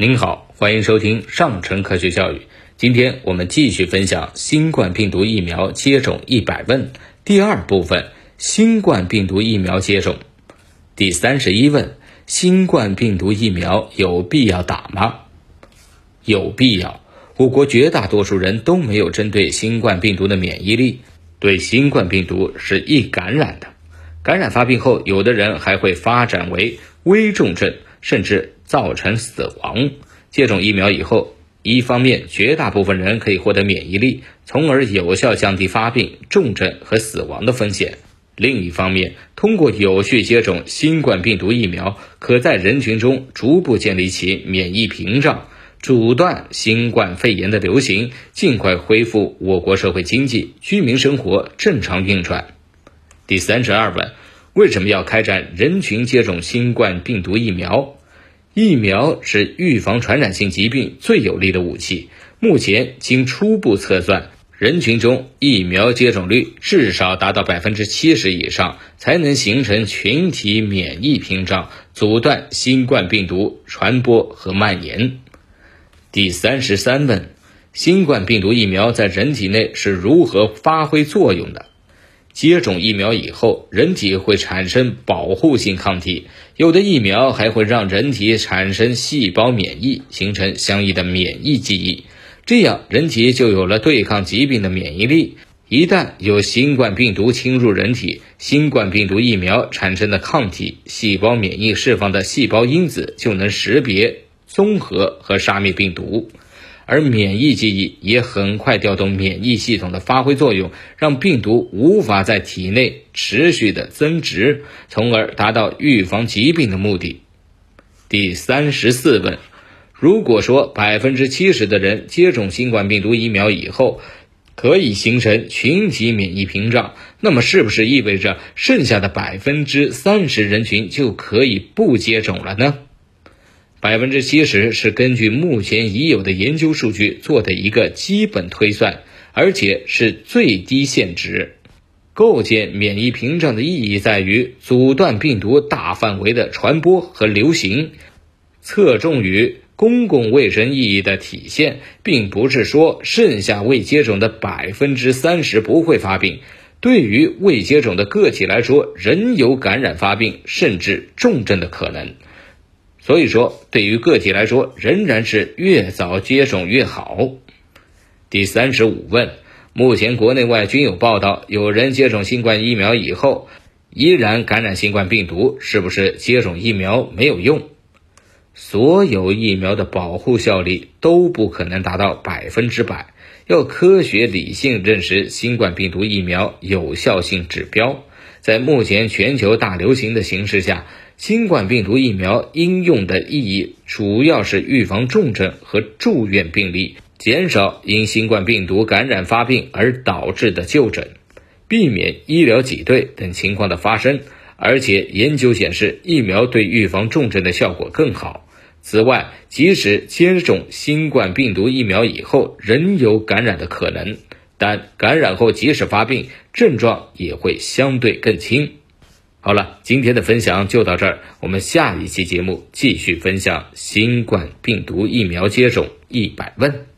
您好，欢迎收听上城科学教育。今天我们继续分享新冠病毒疫苗接种一百问第二部分：新冠病毒疫苗接种。第三十一问：新冠病毒疫苗有必要打吗？有必要。我国绝大多数人都没有针对新冠病毒的免疫力，对新冠病毒是易感染的。感染发病后，有的人还会发展为危重症，甚至造成死亡。接种疫苗以后，一方面绝大部分人可以获得免疫力，从而有效降低发病、重症和死亡的风险；另一方面，通过有序接种新冠病毒疫苗，可在人群中逐步建立起免疫屏障，阻断新冠肺炎的流行，尽快恢复我国社会经济、居民生活正常运转。第三十二问：为什么要开展人群接种新冠病毒疫苗？疫苗是预防传染性疾病最有力的武器。目前经初步测算，人群中疫苗接种率至少达到百分之七十以上，才能形成群体免疫屏障，阻断新冠病毒传播和蔓延。第三十三问：新冠病毒疫苗在人体内是如何发挥作用的？接种疫苗以后，人体会产生保护性抗体，有的疫苗还会让人体产生细胞免疫，形成相应的免疫记忆，这样人体就有了对抗疾病的免疫力。一旦有新冠病毒侵入人体，新冠病毒疫苗产生的抗体、细胞免疫释放的细胞因子就能识别、综合和杀灭病毒。而免疫记忆也很快调动免疫系统的发挥作用，让病毒无法在体内持续的增殖，从而达到预防疾病的目的。第三十四问：如果说百分之七十的人接种新冠病毒疫苗以后可以形成群体免疫屏障，那么是不是意味着剩下的百分之三十人群就可以不接种了呢？百分之七十是根据目前已有的研究数据做的一个基本推算，而且是最低限值。构建免疫屏障的意义在于阻断病毒大范围的传播和流行，侧重于公共卫生意义的体现，并不是说剩下未接种的百分之三十不会发病。对于未接种的个体来说，仍有感染发病甚至重症的可能。所以说，对于个体来说，仍然是越早接种越好。第三十五问：目前国内外均有报道，有人接种新冠疫苗以后依然感染新冠病毒，是不是接种疫苗没有用？所有疫苗的保护效力都不可能达到百分之百，要科学理性认识新冠病毒疫苗有效性指标。在目前全球大流行的形势下，新冠病毒疫苗应用的意义主要是预防重症和住院病例，减少因新冠病毒感染发病而导致的就诊，避免医疗挤兑等情况的发生。而且研究显示，疫苗对预防重症的效果更好。此外，即使接种新冠病毒疫苗以后仍有感染的可能，但感染后即使发病，症状也会相对更轻。好了，今天的分享就到这儿，我们下一期节目继续分享新冠病毒疫苗接种一百问。